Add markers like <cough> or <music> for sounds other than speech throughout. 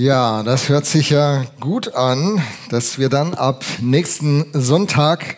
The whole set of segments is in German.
Ja, das hört sich ja gut an, dass wir dann ab nächsten Sonntag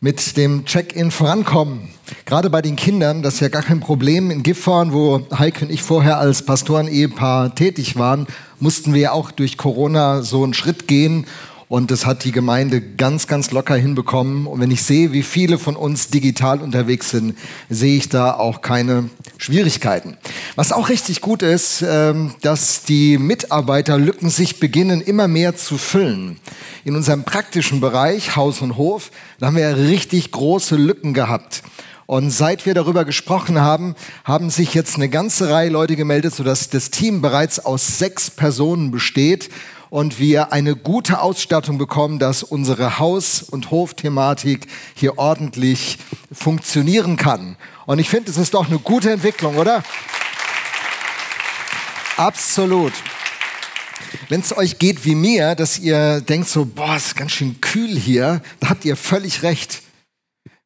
mit dem Check-in vorankommen. Gerade bei den Kindern, das ist ja gar kein Problem. In Gifhorn, wo Heike und ich vorher als Pastoren-Ehepaar tätig waren, mussten wir auch durch Corona so einen Schritt gehen und das hat die Gemeinde ganz, ganz locker hinbekommen. Und wenn ich sehe, wie viele von uns digital unterwegs sind, sehe ich da auch keine Schwierigkeiten. Was auch richtig gut ist, ähm, dass die Mitarbeiterlücken sich beginnen immer mehr zu füllen. In unserem praktischen Bereich, Haus und Hof, da haben wir richtig große Lücken gehabt. Und seit wir darüber gesprochen haben, haben sich jetzt eine ganze Reihe Leute gemeldet, sodass das Team bereits aus sechs Personen besteht und wir eine gute Ausstattung bekommen, dass unsere Haus- und Hofthematik hier ordentlich funktionieren kann. Und ich finde, es ist doch eine gute Entwicklung, oder? Absolut. Wenn es euch geht wie mir, dass ihr denkt so, boah, ist ganz schön kühl hier, da habt ihr völlig recht.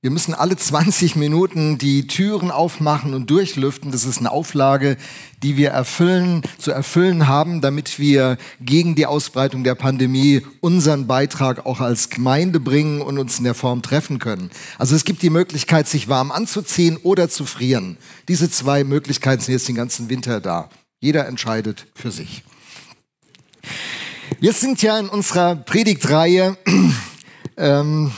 Wir müssen alle 20 Minuten die Türen aufmachen und durchlüften. Das ist eine Auflage, die wir erfüllen, zu erfüllen haben, damit wir gegen die Ausbreitung der Pandemie unseren Beitrag auch als Gemeinde bringen und uns in der Form treffen können. Also es gibt die Möglichkeit, sich warm anzuziehen oder zu frieren. Diese zwei Möglichkeiten sind jetzt den ganzen Winter da. Jeder entscheidet für sich. Wir sind ja in unserer Predigtreihe <clears throat> ähm,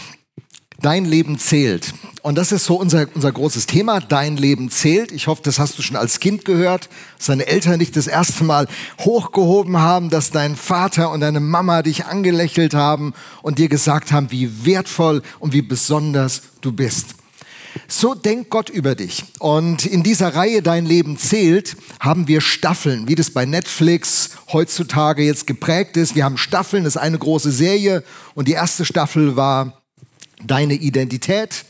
Dein Leben zählt. Und das ist so unser, unser großes Thema. Dein Leben zählt. Ich hoffe, das hast du schon als Kind gehört, dass deine Eltern dich das erste Mal hochgehoben haben, dass dein Vater und deine Mama dich angelächelt haben und dir gesagt haben, wie wertvoll und wie besonders du bist. So denkt Gott über dich. Und in dieser Reihe Dein Leben zählt haben wir Staffeln, wie das bei Netflix heutzutage jetzt geprägt ist. Wir haben Staffeln, das ist eine große Serie. Und die erste Staffel war deine Identität.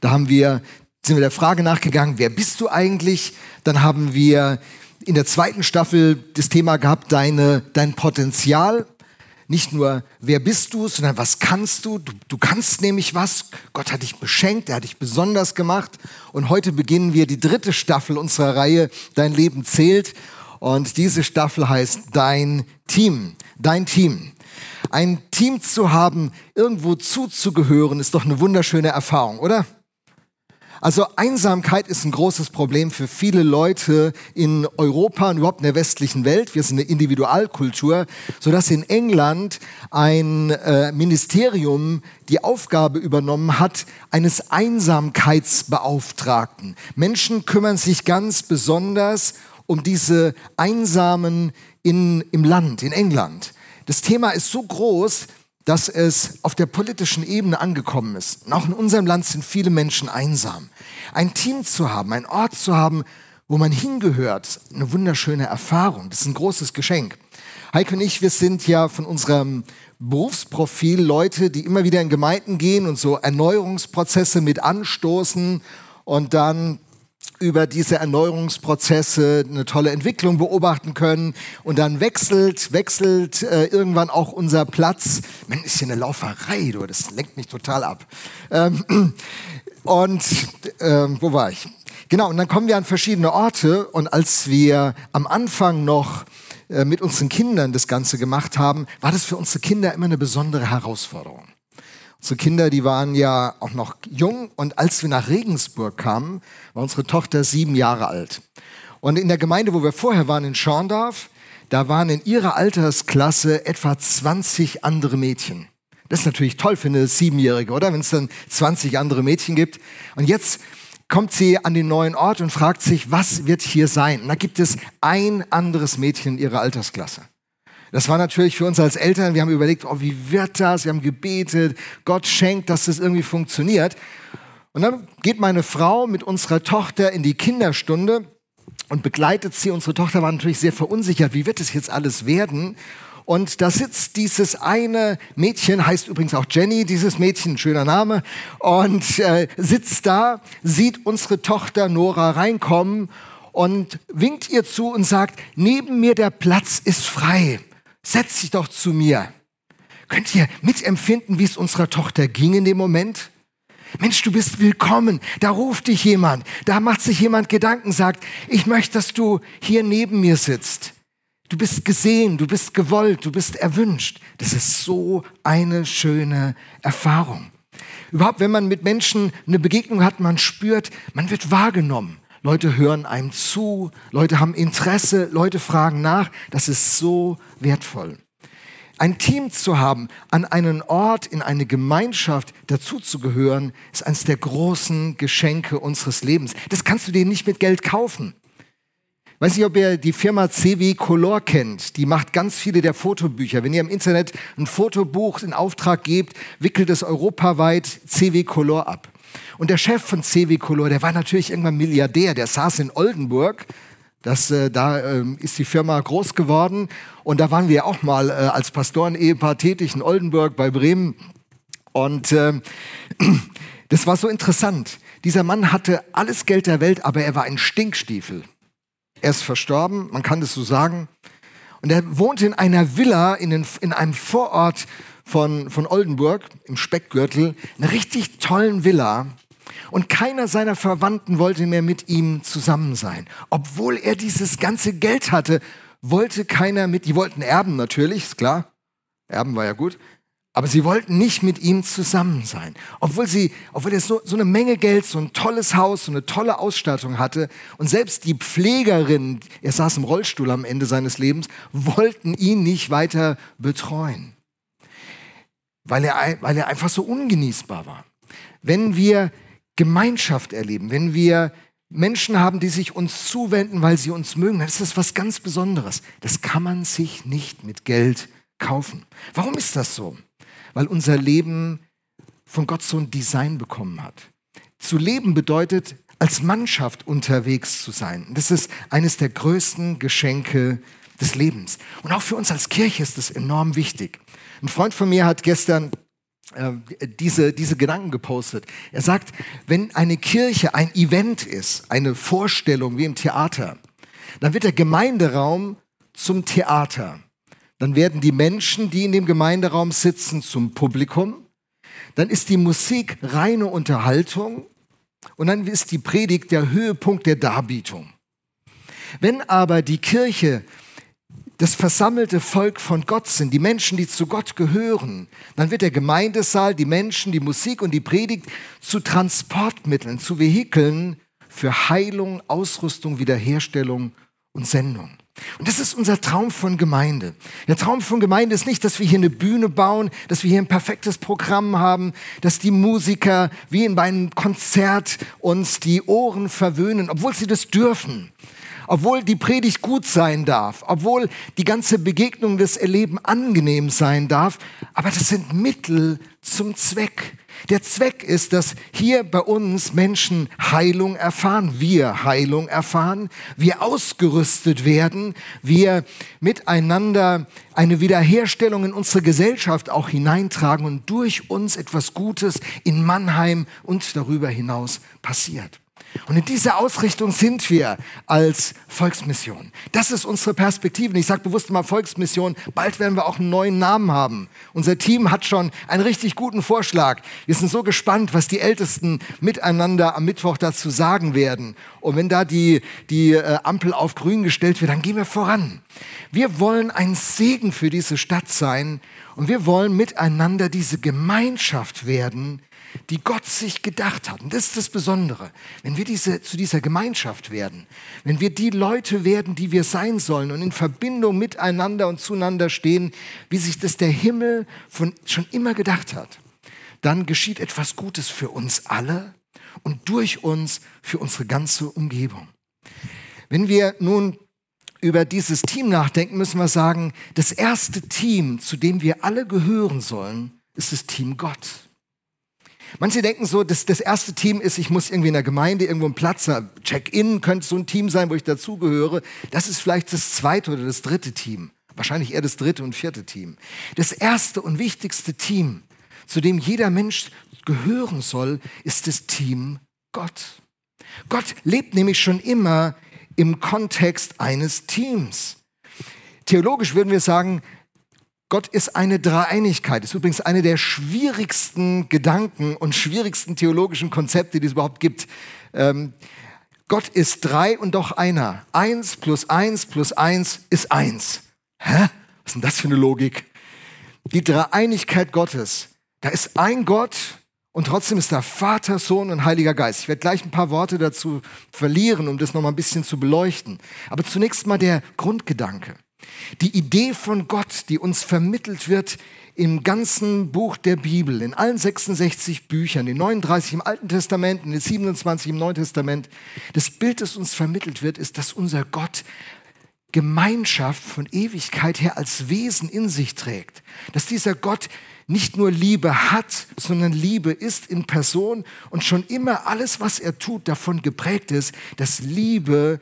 Da haben wir, sind wir der Frage nachgegangen, wer bist du eigentlich? Dann haben wir in der zweiten Staffel das Thema gehabt, deine, dein Potenzial. Nicht nur, wer bist du, sondern was kannst du? du? Du kannst nämlich was. Gott hat dich beschenkt, er hat dich besonders gemacht. Und heute beginnen wir die dritte Staffel unserer Reihe, Dein Leben zählt. Und diese Staffel heißt Dein Team. Dein Team. Ein Team zu haben, irgendwo zuzugehören, ist doch eine wunderschöne Erfahrung, oder? Also Einsamkeit ist ein großes Problem für viele Leute in Europa und überhaupt in der westlichen Welt. Wir sind eine Individualkultur, sodass in England ein äh, Ministerium die Aufgabe übernommen hat eines Einsamkeitsbeauftragten. Menschen kümmern sich ganz besonders um diese Einsamen in, im Land, in England. Das Thema ist so groß, dass es auf der politischen Ebene angekommen ist. Und auch in unserem Land sind viele Menschen einsam. Ein Team zu haben, ein Ort zu haben, wo man hingehört, eine wunderschöne Erfahrung. Das ist ein großes Geschenk. Heike und ich, wir sind ja von unserem Berufsprofil Leute, die immer wieder in Gemeinden gehen und so Erneuerungsprozesse mit anstoßen und dann über diese Erneuerungsprozesse eine tolle Entwicklung beobachten können. Und dann wechselt, wechselt äh, irgendwann auch unser Platz. Man ist hier eine Lauferei, du, das lenkt mich total ab. Ähm, <clears throat> und ähm, wo war ich? Genau, und dann kommen wir an verschiedene Orte. Und als wir am Anfang noch äh, mit unseren Kindern das Ganze gemacht haben, war das für unsere Kinder immer eine besondere Herausforderung. Unsere Kinder, die waren ja auch noch jung und als wir nach Regensburg kamen, war unsere Tochter sieben Jahre alt. Und in der Gemeinde, wo wir vorher waren, in Schorndorf, da waren in ihrer Altersklasse etwa 20 andere Mädchen. Das ist natürlich toll für eine Siebenjährige, oder? Wenn es dann 20 andere Mädchen gibt. Und jetzt kommt sie an den neuen Ort und fragt sich, was wird hier sein? Und da gibt es ein anderes Mädchen in ihrer Altersklasse. Das war natürlich für uns als Eltern, wir haben überlegt, oh, wie wird das? Wir haben gebetet, Gott schenkt, dass das irgendwie funktioniert. Und dann geht meine Frau mit unserer Tochter in die Kinderstunde und begleitet sie. Unsere Tochter war natürlich sehr verunsichert, wie wird es jetzt alles werden? Und da sitzt dieses eine Mädchen, heißt übrigens auch Jenny, dieses Mädchen, schöner Name, und äh, sitzt da, sieht unsere Tochter Nora reinkommen und winkt ihr zu und sagt, neben mir der Platz ist frei setz dich doch zu mir. Könnt ihr mitempfinden, wie es unserer Tochter ging in dem Moment? Mensch, du bist willkommen. Da ruft dich jemand. Da macht sich jemand Gedanken, sagt, ich möchte, dass du hier neben mir sitzt. Du bist gesehen, du bist gewollt, du bist erwünscht. Das ist so eine schöne Erfahrung. Überhaupt, wenn man mit Menschen eine Begegnung hat, man spürt, man wird wahrgenommen. Leute hören einem zu, Leute haben Interesse, Leute fragen nach. Das ist so wertvoll. Ein Team zu haben, an einen Ort, in eine Gemeinschaft dazuzugehören, ist eines der großen Geschenke unseres Lebens. Das kannst du dir nicht mit Geld kaufen. Weiß nicht, ob ihr die Firma CW Color kennt. Die macht ganz viele der Fotobücher. Wenn ihr im Internet ein Fotobuch in Auftrag gebt, wickelt es europaweit CW Color ab. Und der Chef von CW Color, der war natürlich irgendwann Milliardär. Der saß in Oldenburg. Das, äh, da äh, ist die Firma groß geworden. Und da waren wir auch mal äh, als Pastoren-Ehepaar tätig in Oldenburg bei Bremen. Und äh, <clears throat> das war so interessant. Dieser Mann hatte alles Geld der Welt, aber er war ein Stinkstiefel. Er ist verstorben, man kann das so sagen. Und er wohnte in einer Villa in, den, in einem Vorort von, von Oldenburg, im Speckgürtel, einer richtig tollen Villa. Und keiner seiner Verwandten wollte mehr mit ihm zusammen sein. Obwohl er dieses ganze Geld hatte, wollte keiner mit, die wollten erben natürlich, ist klar. Erben war ja gut. Aber sie wollten nicht mit ihm zusammen sein. Obwohl, sie, obwohl er so, so eine Menge Geld, so ein tolles Haus, so eine tolle Ausstattung hatte. Und selbst die Pflegerin, er saß im Rollstuhl am Ende seines Lebens, wollten ihn nicht weiter betreuen. Weil er, weil er einfach so ungenießbar war. Wenn wir Gemeinschaft erleben, wenn wir Menschen haben, die sich uns zuwenden, weil sie uns mögen, dann ist das was ganz Besonderes. Das kann man sich nicht mit Geld kaufen. Warum ist das so? weil unser Leben von Gott so ein Design bekommen hat. Zu leben bedeutet, als Mannschaft unterwegs zu sein. Das ist eines der größten Geschenke des Lebens. Und auch für uns als Kirche ist das enorm wichtig. Ein Freund von mir hat gestern äh, diese, diese Gedanken gepostet. Er sagt, wenn eine Kirche ein Event ist, eine Vorstellung wie im Theater, dann wird der Gemeinderaum zum Theater. Dann werden die Menschen, die in dem Gemeinderaum sitzen, zum Publikum. Dann ist die Musik reine Unterhaltung. Und dann ist die Predigt der Höhepunkt der Darbietung. Wenn aber die Kirche das versammelte Volk von Gott sind, die Menschen, die zu Gott gehören, dann wird der Gemeindesaal, die Menschen, die Musik und die Predigt zu Transportmitteln, zu Vehikeln für Heilung, Ausrüstung, Wiederherstellung und Sendung. Und das ist unser Traum von Gemeinde. Der Traum von Gemeinde ist nicht, dass wir hier eine Bühne bauen, dass wir hier ein perfektes Programm haben, dass die Musiker wie in einem Konzert uns die Ohren verwöhnen, obwohl sie das dürfen. Obwohl die Predigt gut sein darf, obwohl die ganze Begegnung, das Erleben angenehm sein darf, aber das sind Mittel zum Zweck. Der Zweck ist, dass hier bei uns Menschen Heilung erfahren, wir Heilung erfahren, wir ausgerüstet werden, wir miteinander eine Wiederherstellung in unsere Gesellschaft auch hineintragen und durch uns etwas Gutes in Mannheim und darüber hinaus passiert. Und in dieser Ausrichtung sind wir als Volksmission. Das ist unsere Perspektive. Und ich sage bewusst mal Volksmission. Bald werden wir auch einen neuen Namen haben. Unser Team hat schon einen richtig guten Vorschlag. Wir sind so gespannt, was die Ältesten miteinander am Mittwoch dazu sagen werden. Und wenn da die, die äh, Ampel auf grün gestellt wird, dann gehen wir voran. Wir wollen ein Segen für diese Stadt sein. Und wir wollen miteinander diese Gemeinschaft werden, die Gott sich gedacht hat. Und das ist das Besondere. Wenn wir diese, zu dieser Gemeinschaft werden, wenn wir die Leute werden, die wir sein sollen und in Verbindung miteinander und zueinander stehen, wie sich das der Himmel von, schon immer gedacht hat, dann geschieht etwas Gutes für uns alle und durch uns für unsere ganze Umgebung. Wenn wir nun über dieses Team nachdenken, müssen wir sagen, das erste Team, zu dem wir alle gehören sollen, ist das Team Gott. Manche denken so, dass das erste Team ist, ich muss irgendwie in der Gemeinde irgendwo einen Platz haben. Check-in könnte so ein Team sein, wo ich dazugehöre. Das ist vielleicht das zweite oder das dritte Team. Wahrscheinlich eher das dritte und vierte Team. Das erste und wichtigste Team, zu dem jeder Mensch gehören soll, ist das Team Gott. Gott lebt nämlich schon immer im Kontext eines Teams. Theologisch würden wir sagen, Gott ist eine Dreieinigkeit. Ist übrigens eine der schwierigsten Gedanken und schwierigsten theologischen Konzepte, die es überhaupt gibt. Ähm, Gott ist drei und doch einer. Eins plus eins plus eins ist eins. Hä? Was ist denn das für eine Logik? Die Dreieinigkeit Gottes. Da ist ein Gott und trotzdem ist da Vater, Sohn und Heiliger Geist. Ich werde gleich ein paar Worte dazu verlieren, um das nochmal ein bisschen zu beleuchten. Aber zunächst mal der Grundgedanke. Die Idee von Gott, die uns vermittelt wird im ganzen Buch der Bibel, in allen 66 Büchern, in 39 im Alten Testament, in den 27 im Neuen Testament, das Bild, das uns vermittelt wird, ist, dass unser Gott Gemeinschaft von Ewigkeit her als Wesen in sich trägt. Dass dieser Gott nicht nur Liebe hat, sondern Liebe ist in Person und schon immer alles, was er tut, davon geprägt ist, dass Liebe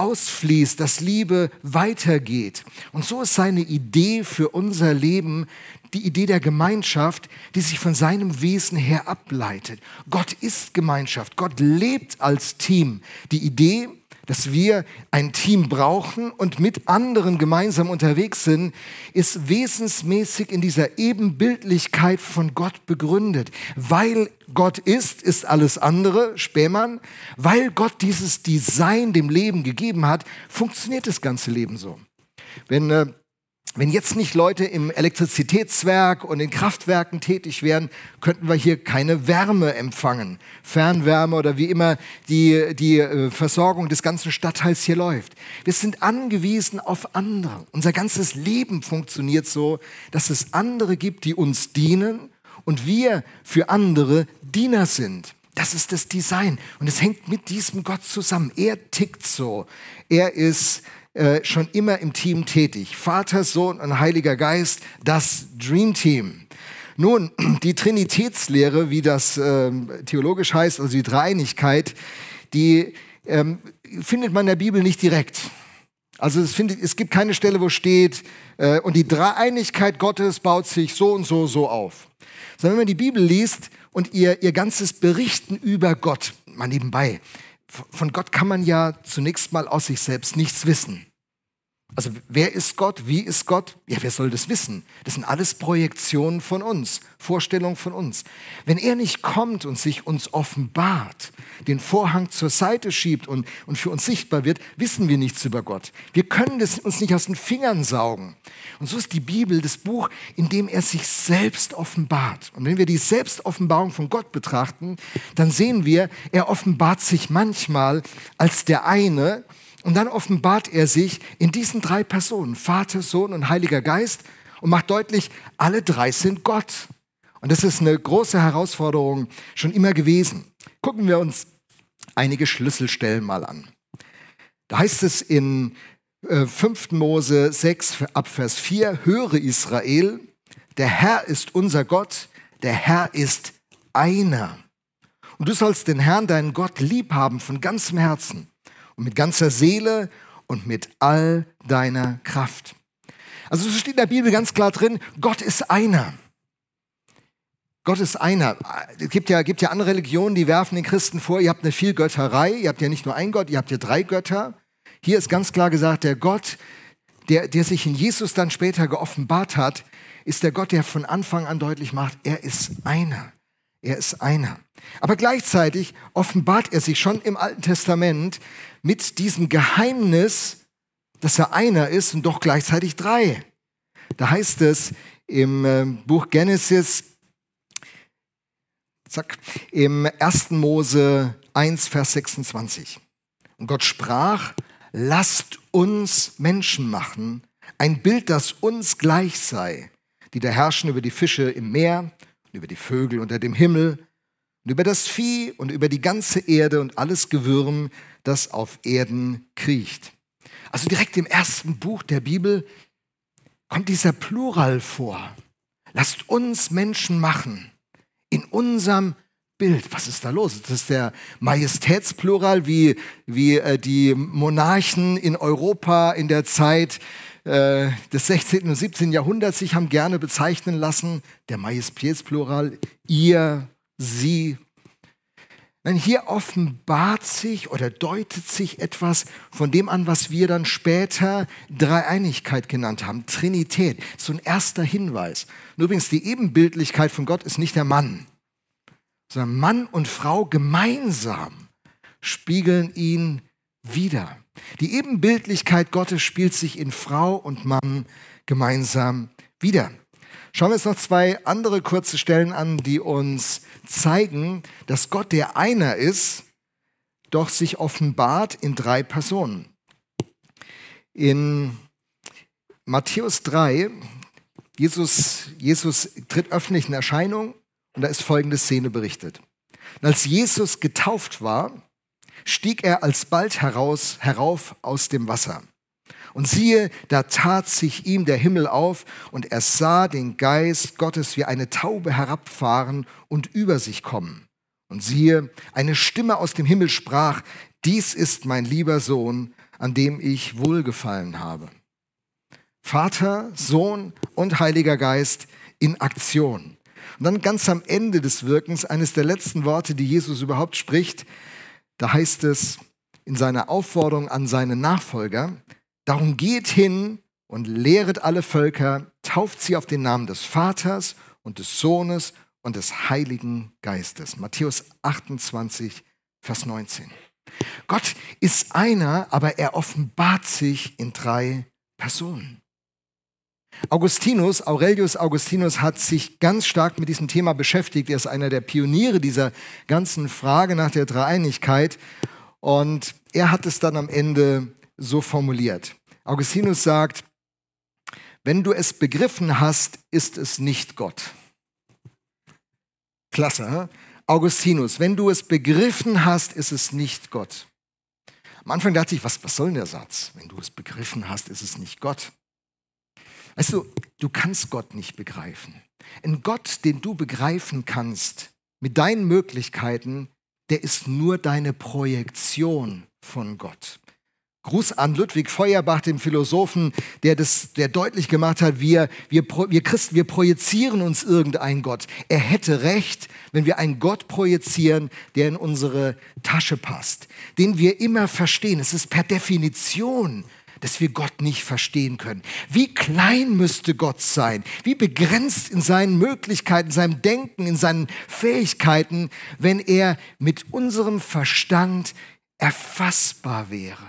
ausfließt, dass Liebe weitergeht. Und so ist seine Idee für unser Leben die Idee der Gemeinschaft, die sich von seinem Wesen her ableitet. Gott ist Gemeinschaft, Gott lebt als Team. Die Idee, dass wir ein Team brauchen und mit anderen gemeinsam unterwegs sind, ist wesensmäßig in dieser Ebenbildlichkeit von Gott begründet. Weil Gott ist, ist alles andere, Spähmann. Weil Gott dieses Design dem Leben gegeben hat, funktioniert das ganze Leben so. Wenn äh, wenn jetzt nicht Leute im Elektrizitätswerk und in Kraftwerken tätig wären, könnten wir hier keine Wärme empfangen. Fernwärme oder wie immer die, die äh, Versorgung des ganzen Stadtteils hier läuft. Wir sind angewiesen auf andere. Unser ganzes Leben funktioniert so, dass es andere gibt, die uns dienen und wir für andere Diener sind. Das ist das Design. Und es hängt mit diesem Gott zusammen. Er tickt so. Er ist äh, schon immer im Team tätig. Vater, Sohn und Heiliger Geist, das Dream Team. Nun, <clears throat> die Trinitätslehre, wie das äh, theologisch heißt, also die Dreieinigkeit, die ähm, findet man in der Bibel nicht direkt. Also es, findet, es gibt keine Stelle, wo steht, äh, und die Dreieinigkeit Gottes baut sich so und so, so auf. Sondern wenn man die Bibel liest und ihr, ihr ganzes Berichten über Gott, mal nebenbei, von Gott kann man ja zunächst mal aus sich selbst nichts wissen. Also wer ist Gott? Wie ist Gott? Ja, wer soll das wissen? Das sind alles Projektionen von uns, Vorstellungen von uns. Wenn er nicht kommt und sich uns offenbart, den Vorhang zur Seite schiebt und, und für uns sichtbar wird, wissen wir nichts über Gott. Wir können das uns nicht aus den Fingern saugen. Und so ist die Bibel das Buch, in dem er sich selbst offenbart. Und wenn wir die Selbstoffenbarung von Gott betrachten, dann sehen wir, er offenbart sich manchmal als der eine, und dann offenbart er sich in diesen drei Personen, Vater, Sohn und Heiliger Geist, und macht deutlich, alle drei sind Gott. Und das ist eine große Herausforderung schon immer gewesen. Gucken wir uns einige Schlüsselstellen mal an. Da heißt es in 5. Äh, Mose 6 ab Vers 4, höre Israel, der Herr ist unser Gott, der Herr ist einer. Und du sollst den Herrn, deinen Gott, lieb haben von ganzem Herzen und mit ganzer Seele und mit all deiner Kraft. Also es steht in der Bibel ganz klar drin, Gott ist einer. Gott ist einer. Es gibt ja, gibt ja andere Religionen, die werfen den Christen vor, ihr habt eine Vielgötterei, ihr habt ja nicht nur einen Gott, ihr habt ja drei Götter. Hier ist ganz klar gesagt, der Gott, der, der sich in Jesus dann später geoffenbart hat, ist der Gott, der von Anfang an deutlich macht, er ist einer. Er ist einer. Aber gleichzeitig offenbart er sich schon im Alten Testament mit diesem Geheimnis, dass er einer ist und doch gleichzeitig drei. Da heißt es im äh, Buch Genesis, zack, im 1. Mose 1, Vers 26. Und Gott sprach, lasst uns Menschen machen, ein Bild, das uns gleich sei, die da herrschen über die Fische im Meer, über die Vögel unter dem Himmel, und über das Vieh und über die ganze Erde und alles Gewürm, das auf Erden kriecht. Also direkt im ersten Buch der Bibel kommt dieser Plural vor. Lasst uns Menschen machen in unserem Bild. Was ist da los? Das ist der Majestätsplural, wie, wie äh, die Monarchen in Europa in der Zeit äh, des 16. und 17. Jahrhunderts sich haben gerne bezeichnen lassen. Der Majestätsplural, ihr, sie, Nein, hier offenbart sich oder deutet sich etwas von dem an, was wir dann später Dreieinigkeit genannt haben, Trinität. So ein erster Hinweis. Und übrigens, die Ebenbildlichkeit von Gott ist nicht der Mann, sondern Mann und Frau gemeinsam spiegeln ihn wieder. Die Ebenbildlichkeit Gottes spielt sich in Frau und Mann gemeinsam wieder. Schauen wir uns noch zwei andere kurze Stellen an, die uns zeigen, dass Gott der einer ist, doch sich offenbart in drei Personen. In Matthäus 3, Jesus, Jesus tritt öffentlich in Erscheinung und da ist folgende Szene berichtet. Und als Jesus getauft war, stieg er alsbald heraus, herauf aus dem Wasser. Und siehe, da tat sich ihm der Himmel auf, und er sah den Geist Gottes wie eine Taube herabfahren und über sich kommen. Und siehe, eine Stimme aus dem Himmel sprach, dies ist mein lieber Sohn, an dem ich wohlgefallen habe. Vater, Sohn und Heiliger Geist in Aktion. Und dann ganz am Ende des Wirkens, eines der letzten Worte, die Jesus überhaupt spricht, da heißt es in seiner Aufforderung an seine Nachfolger, darum geht hin und lehret alle Völker, tauft sie auf den Namen des Vaters und des Sohnes und des Heiligen Geistes. Matthäus 28, Vers 19. Gott ist einer, aber er offenbart sich in drei Personen. Augustinus, Aurelius Augustinus hat sich ganz stark mit diesem Thema beschäftigt. Er ist einer der Pioniere dieser ganzen Frage nach der Dreieinigkeit. Und er hat es dann am Ende so formuliert. Augustinus sagt, wenn du es begriffen hast, ist es nicht Gott. Klasse. Augustinus, wenn du es begriffen hast, ist es nicht Gott. Am Anfang dachte ich, was, was soll denn der Satz? Wenn du es begriffen hast, ist es nicht Gott. Weißt du, du kannst Gott nicht begreifen. Ein Gott, den du begreifen kannst, mit deinen Möglichkeiten, der ist nur deine Projektion von Gott. Gruß an Ludwig Feuerbach, dem Philosophen, der, das, der deutlich gemacht hat, wir, wir, wir Christen, wir projizieren uns irgendeinen Gott. Er hätte recht, wenn wir einen Gott projizieren, der in unsere Tasche passt, den wir immer verstehen. Es ist per Definition dass wir Gott nicht verstehen können. Wie klein müsste Gott sein? Wie begrenzt in seinen Möglichkeiten, seinem Denken, in seinen Fähigkeiten, wenn er mit unserem Verstand erfassbar wäre?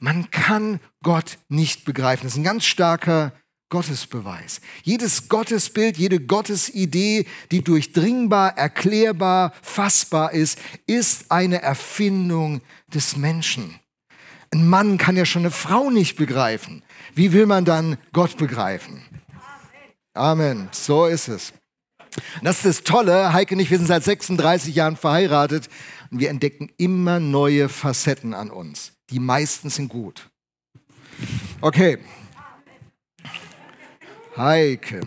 Man kann Gott nicht begreifen. Das ist ein ganz starker Gottesbeweis. Jedes Gottesbild, jede Gottesidee, die durchdringbar, erklärbar, fassbar ist, ist eine Erfindung des Menschen. Ein Mann kann ja schon eine Frau nicht begreifen. Wie will man dann Gott begreifen? Amen. So ist es. Das ist das Tolle. Heike und ich, wir sind seit 36 Jahren verheiratet und wir entdecken immer neue Facetten an uns. Die meisten sind gut. Okay. Heike.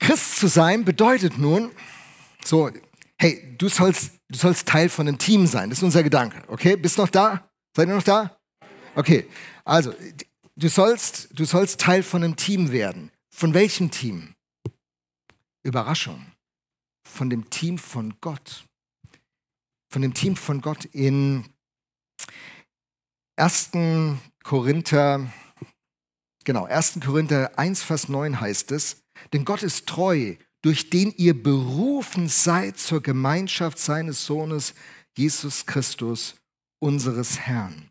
Christ zu sein bedeutet nun, so, hey, du sollst, du sollst Teil von einem Team sein. Das ist unser Gedanke. Okay, bist noch da? Seid ihr noch da? Okay, also, du sollst, du sollst Teil von einem Team werden. Von welchem Team? Überraschung. Von dem Team von Gott von dem Team von Gott in 1. Korinther, genau, 1. Korinther 1, Vers 9 heißt es, denn Gott ist treu, durch den ihr berufen seid zur Gemeinschaft seines Sohnes Jesus Christus, unseres Herrn.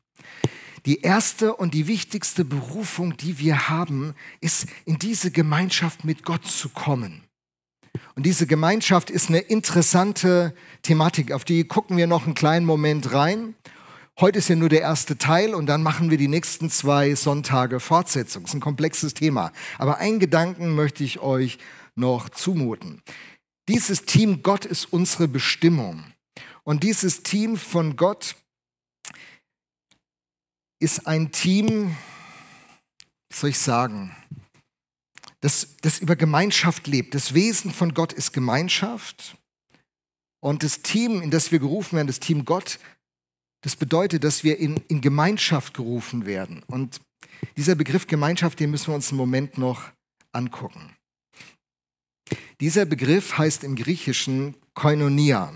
Die erste und die wichtigste Berufung, die wir haben, ist in diese Gemeinschaft mit Gott zu kommen. Und diese Gemeinschaft ist eine interessante Thematik, auf die gucken wir noch einen kleinen Moment rein. Heute ist ja nur der erste Teil und dann machen wir die nächsten zwei Sonntage Fortsetzung. Das ist ein komplexes Thema. Aber einen Gedanken möchte ich euch noch zumuten. Dieses Team Gott ist unsere Bestimmung. Und dieses Team von Gott ist ein Team, was soll ich sagen, das, das über Gemeinschaft lebt. Das Wesen von Gott ist Gemeinschaft. Und das Team, in das wir gerufen werden, das Team Gott, das bedeutet, dass wir in, in Gemeinschaft gerufen werden. Und dieser Begriff Gemeinschaft, den müssen wir uns einen Moment noch angucken. Dieser Begriff heißt im Griechischen Koinonia.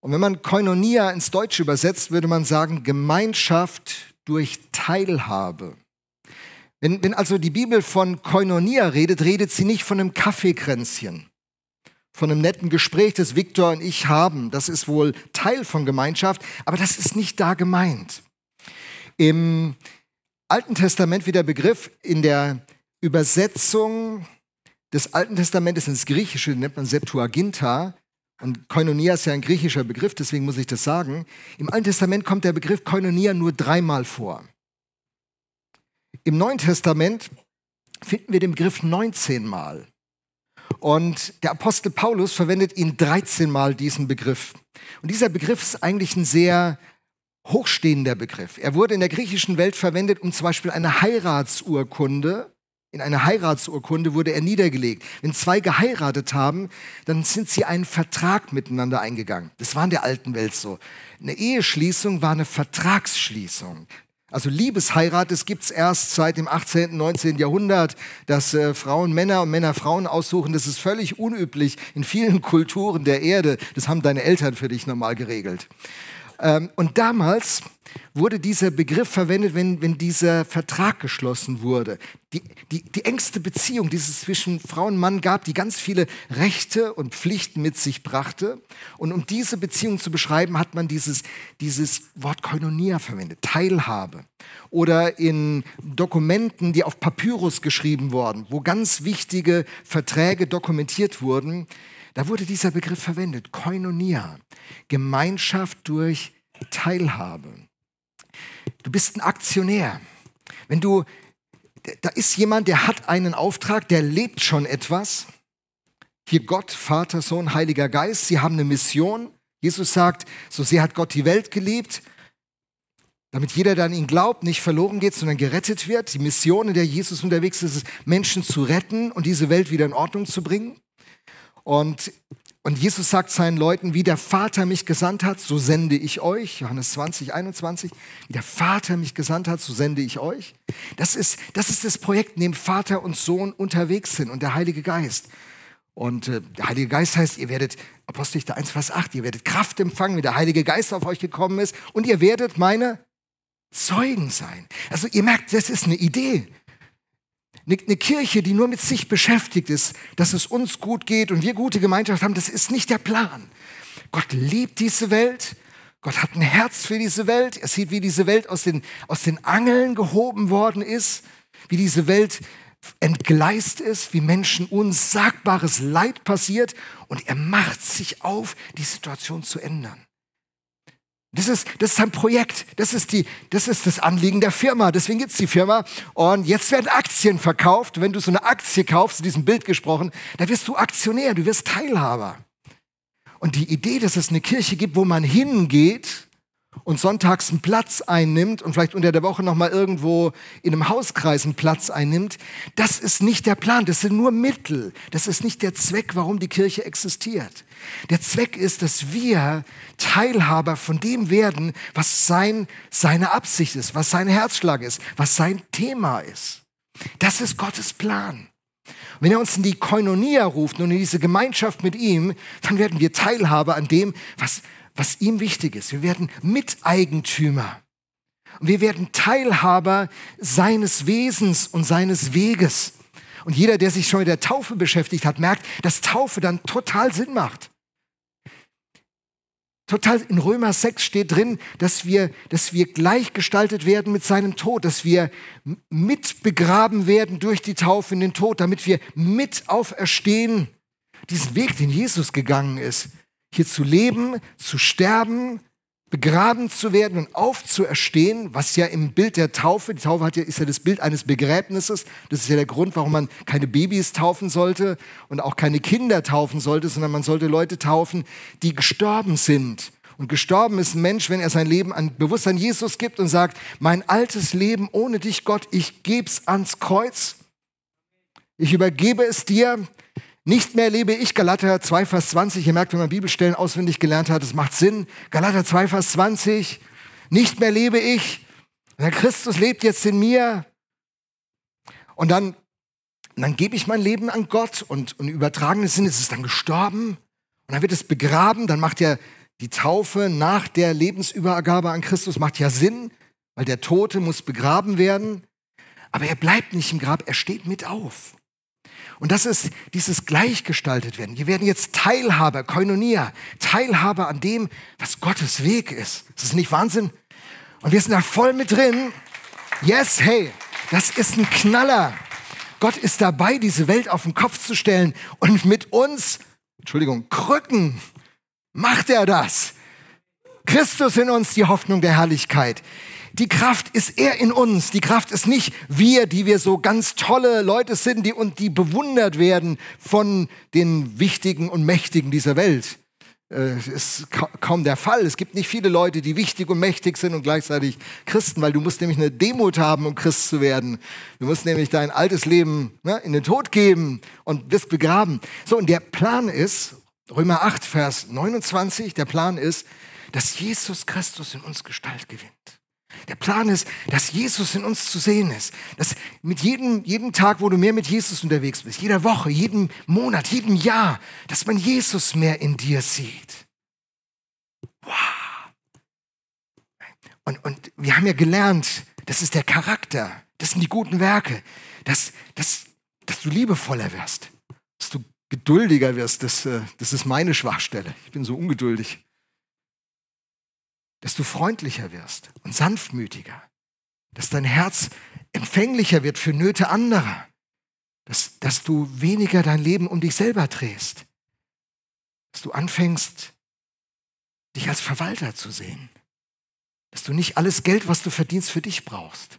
Und wenn man Koinonia ins Deutsche übersetzt, würde man sagen Gemeinschaft durch Teilhabe. Wenn, wenn also die Bibel von Koinonia redet, redet sie nicht von einem Kaffeekränzchen, von einem netten Gespräch, das Viktor und ich haben. Das ist wohl Teil von Gemeinschaft, aber das ist nicht da gemeint. Im Alten Testament wie der Begriff in der Übersetzung des Alten Testamentes ins Griechische nennt man Septuaginta. Und Koinonia ist ja ein griechischer Begriff, deswegen muss ich das sagen. Im Alten Testament kommt der Begriff Koinonia nur dreimal vor. Im Neuen Testament finden wir den Begriff 19 Mal. Und der Apostel Paulus verwendet ihn 13 Mal, diesen Begriff. Und dieser Begriff ist eigentlich ein sehr hochstehender Begriff. Er wurde in der griechischen Welt verwendet, um zum Beispiel eine Heiratsurkunde, in einer Heiratsurkunde wurde er niedergelegt. Wenn zwei geheiratet haben, dann sind sie einen Vertrag miteinander eingegangen. Das war in der alten Welt so. Eine Eheschließung war eine Vertragsschließung. Also Liebesheirat, das gibt es erst seit dem 18., 19. Jahrhundert, dass äh, Frauen Männer und Männer Frauen aussuchen. Das ist völlig unüblich in vielen <laughs> Kulturen der Erde. Das haben deine Eltern für dich normal geregelt. Ähm, und damals wurde dieser Begriff verwendet, wenn, wenn dieser Vertrag geschlossen wurde. Die, die, die engste Beziehung, die es zwischen Frau und Mann gab, die ganz viele Rechte und Pflichten mit sich brachte. Und um diese Beziehung zu beschreiben, hat man dieses, dieses Wort Koinonia verwendet, Teilhabe. Oder in Dokumenten, die auf Papyrus geschrieben wurden, wo ganz wichtige Verträge dokumentiert wurden, da wurde dieser Begriff verwendet, Koinonia, Gemeinschaft durch Teilhabe. Du bist ein Aktionär. Wenn du, da ist jemand, der hat einen Auftrag, der lebt schon etwas. Hier Gott, Vater, Sohn, Heiliger Geist, sie haben eine Mission. Jesus sagt, so sehr hat Gott die Welt geliebt, damit jeder, der an ihn glaubt, nicht verloren geht, sondern gerettet wird. Die Mission, in der Jesus unterwegs ist, ist, Menschen zu retten und diese Welt wieder in Ordnung zu bringen. Und, und Jesus sagt seinen Leuten, wie der Vater mich gesandt hat, so sende ich euch. Johannes 20, 21. Wie der Vater mich gesandt hat, so sende ich euch. Das ist das, ist das Projekt, in dem Vater und Sohn unterwegs sind und der Heilige Geist. Und äh, der Heilige Geist heißt, ihr werdet, Apostelgeschichte 1, Vers 8, ihr werdet Kraft empfangen, wie der Heilige Geist auf euch gekommen ist. Und ihr werdet meine Zeugen sein. Also ihr merkt, das ist eine Idee. Eine Kirche, die nur mit sich beschäftigt ist, dass es uns gut geht und wir gute Gemeinschaft haben, das ist nicht der Plan. Gott liebt diese Welt. Gott hat ein Herz für diese Welt. Er sieht, wie diese Welt aus den, aus den Angeln gehoben worden ist, wie diese Welt entgleist ist, wie Menschen unsagbares Leid passiert und er macht sich auf, die Situation zu ändern. Das ist, das ist ein Projekt, das ist, die, das ist das Anliegen der Firma, deswegen gibt es die Firma. Und jetzt werden Aktien verkauft. Wenn du so eine Aktie kaufst, in diesem Bild gesprochen, da wirst du Aktionär, du wirst Teilhaber. Und die Idee, dass es eine Kirche gibt, wo man hingeht und sonntags einen Platz einnimmt und vielleicht unter der Woche noch mal irgendwo in einem Hauskreis einen Platz einnimmt, das ist nicht der Plan, das sind nur Mittel. Das ist nicht der Zweck, warum die Kirche existiert. Der Zweck ist, dass wir Teilhaber von dem werden, was sein, seine Absicht ist, was sein Herzschlag ist, was sein Thema ist. Das ist Gottes Plan. Wenn er uns in die Koinonia ruft und in diese Gemeinschaft mit ihm, dann werden wir Teilhaber an dem, was, was ihm wichtig ist. Wir werden Miteigentümer. Und wir werden Teilhaber seines Wesens und seines Weges. Und jeder, der sich schon mit der Taufe beschäftigt hat, merkt, dass Taufe dann total Sinn macht. Total in Römer 6 steht drin, dass wir, dass wir gleichgestaltet werden mit seinem Tod, dass wir mit begraben werden durch die Taufe in den Tod, damit wir mit auferstehen. Diesen Weg, den Jesus gegangen ist, hier zu leben, zu sterben, begraben zu werden und aufzuerstehen, was ja im Bild der Taufe, die Taufe ja, ist ja das Bild eines Begräbnisses, das ist ja der Grund, warum man keine Babys taufen sollte und auch keine Kinder taufen sollte, sondern man sollte Leute taufen, die gestorben sind. Und gestorben ist ein Mensch, wenn er sein Leben an Bewusstsein Jesus gibt und sagt, mein altes Leben ohne dich, Gott, ich geb's ans Kreuz. Ich übergebe es dir, nicht mehr lebe ich, Galater 2, Vers 20. Ihr merkt, wenn man Bibelstellen auswendig gelernt hat, es macht Sinn. Galater 2, Vers 20. Nicht mehr lebe ich, der Christus lebt jetzt in mir. Und dann, dann gebe ich mein Leben an Gott und, und im übertragenen Sinn ist es dann gestorben. Und dann wird es begraben. Dann macht ja die Taufe nach der Lebensübergabe an Christus macht ja Sinn, weil der Tote muss begraben werden. Aber er bleibt nicht im Grab, er steht mit auf. Und das ist dieses gleichgestaltet werden. Wir werden jetzt Teilhaber, Koinonia, Teilhaber an dem, was Gottes Weg ist. Ist das nicht Wahnsinn? Und wir sind da voll mit drin. Yes, hey, das ist ein Knaller. Gott ist dabei, diese Welt auf den Kopf zu stellen und mit uns, Entschuldigung, Krücken macht er das. Christus in uns, die Hoffnung der Herrlichkeit. Die Kraft ist er in uns. Die Kraft ist nicht wir, die wir so ganz tolle Leute sind, die und die bewundert werden von den Wichtigen und Mächtigen dieser Welt. Äh, ist kaum der Fall. Es gibt nicht viele Leute, die wichtig und mächtig sind und gleichzeitig Christen, weil du musst nämlich eine Demut haben, um Christ zu werden. Du musst nämlich dein altes Leben ne, in den Tod geben und bist begraben. So, und der Plan ist, Römer 8, Vers 29, der Plan ist, dass Jesus Christus in uns Gestalt gewinnt. Der Plan ist, dass Jesus in uns zu sehen ist. Dass mit jedem, jedem Tag, wo du mehr mit Jesus unterwegs bist, jeder Woche, jedem Monat, jedem Jahr, dass man Jesus mehr in dir sieht. Wow. Und, und wir haben ja gelernt, das ist der Charakter, das sind die guten Werke, dass, dass, dass du liebevoller wirst, dass du geduldiger wirst. Das, äh, das ist meine Schwachstelle. Ich bin so ungeduldig dass du freundlicher wirst und sanftmütiger, dass dein Herz empfänglicher wird für Nöte anderer, dass, dass du weniger dein Leben um dich selber drehst, dass du anfängst, dich als Verwalter zu sehen, dass du nicht alles Geld, was du verdienst, für dich brauchst.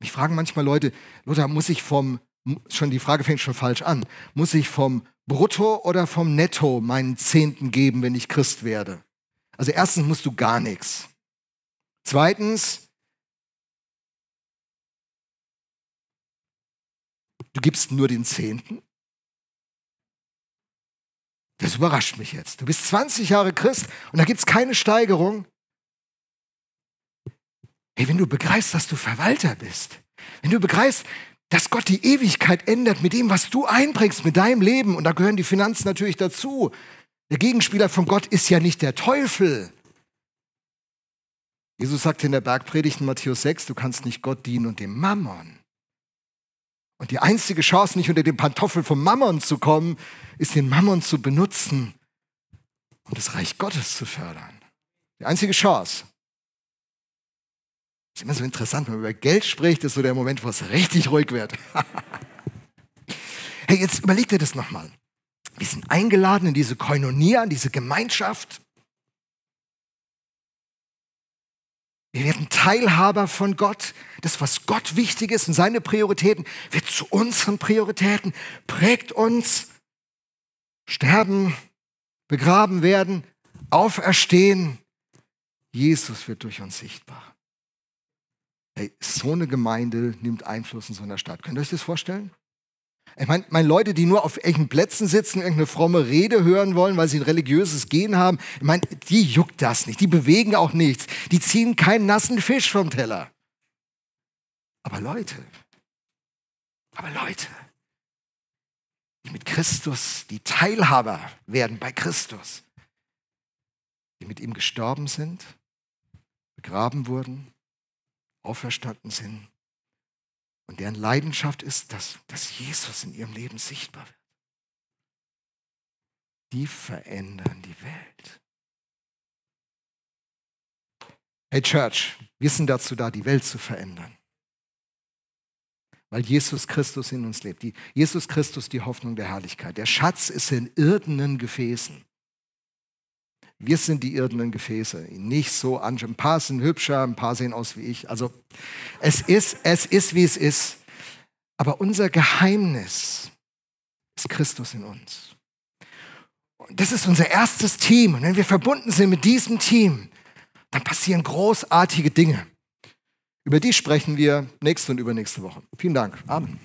Mich fragen manchmal Leute, Lothar, muss ich vom, schon die Frage fängt schon falsch an, muss ich vom Brutto oder vom Netto meinen Zehnten geben, wenn ich Christ werde? Also erstens musst du gar nichts. Zweitens, du gibst nur den Zehnten. Das überrascht mich jetzt. Du bist 20 Jahre Christ und da gibt es keine Steigerung. Hey, wenn du begreifst, dass du Verwalter bist, wenn du begreifst, dass Gott die Ewigkeit ändert mit dem, was du einbringst, mit deinem Leben, und da gehören die Finanzen natürlich dazu, der Gegenspieler von Gott ist ja nicht der Teufel. Jesus sagte in der Bergpredigt in Matthäus 6, du kannst nicht Gott dienen und dem Mammon. Und die einzige Chance, nicht unter den Pantoffeln vom Mammon zu kommen, ist den Mammon zu benutzen, um das Reich Gottes zu fördern. Die einzige Chance. Das ist immer so interessant, wenn man über Geld spricht, ist so der Moment, wo es richtig ruhig wird. <laughs> hey, jetzt überleg dir das nochmal. Wir sind eingeladen in diese Koinonia, in diese Gemeinschaft. Wir werden Teilhaber von Gott. Das, was Gott wichtig ist und seine Prioritäten, wird zu unseren Prioritäten, prägt uns. Sterben, begraben werden, auferstehen. Jesus wird durch uns sichtbar. Hey, so eine Gemeinde nimmt Einfluss in so einer Stadt. Könnt ihr euch das vorstellen? Ich meine, meine Leute, die nur auf irgendwelchen Plätzen sitzen, irgendeine fromme Rede hören wollen, weil sie ein religiöses Gen haben, ich meine, die juckt das nicht, die bewegen auch nichts, die ziehen keinen nassen Fisch vom Teller. Aber Leute, aber Leute, die mit Christus, die Teilhaber werden bei Christus, die mit ihm gestorben sind, begraben wurden, auferstanden sind und deren Leidenschaft ist, dass, dass Jesus in ihrem Leben sichtbar wird. Die verändern die Welt. Hey Church, wir sind dazu da, die Welt zu verändern. Weil Jesus Christus in uns lebt. Die, Jesus Christus die Hoffnung der Herrlichkeit. Der Schatz ist in irdenen Gefäßen. Wir sind die irdenen Gefäße, nicht so. Ein paar sind hübscher, ein paar sehen aus wie ich. Also es ist, es ist, wie es ist. Aber unser Geheimnis ist Christus in uns. Und das ist unser erstes Team. Und wenn wir verbunden sind mit diesem Team, dann passieren großartige Dinge. Über die sprechen wir nächste und übernächste Woche. Vielen Dank. Amen.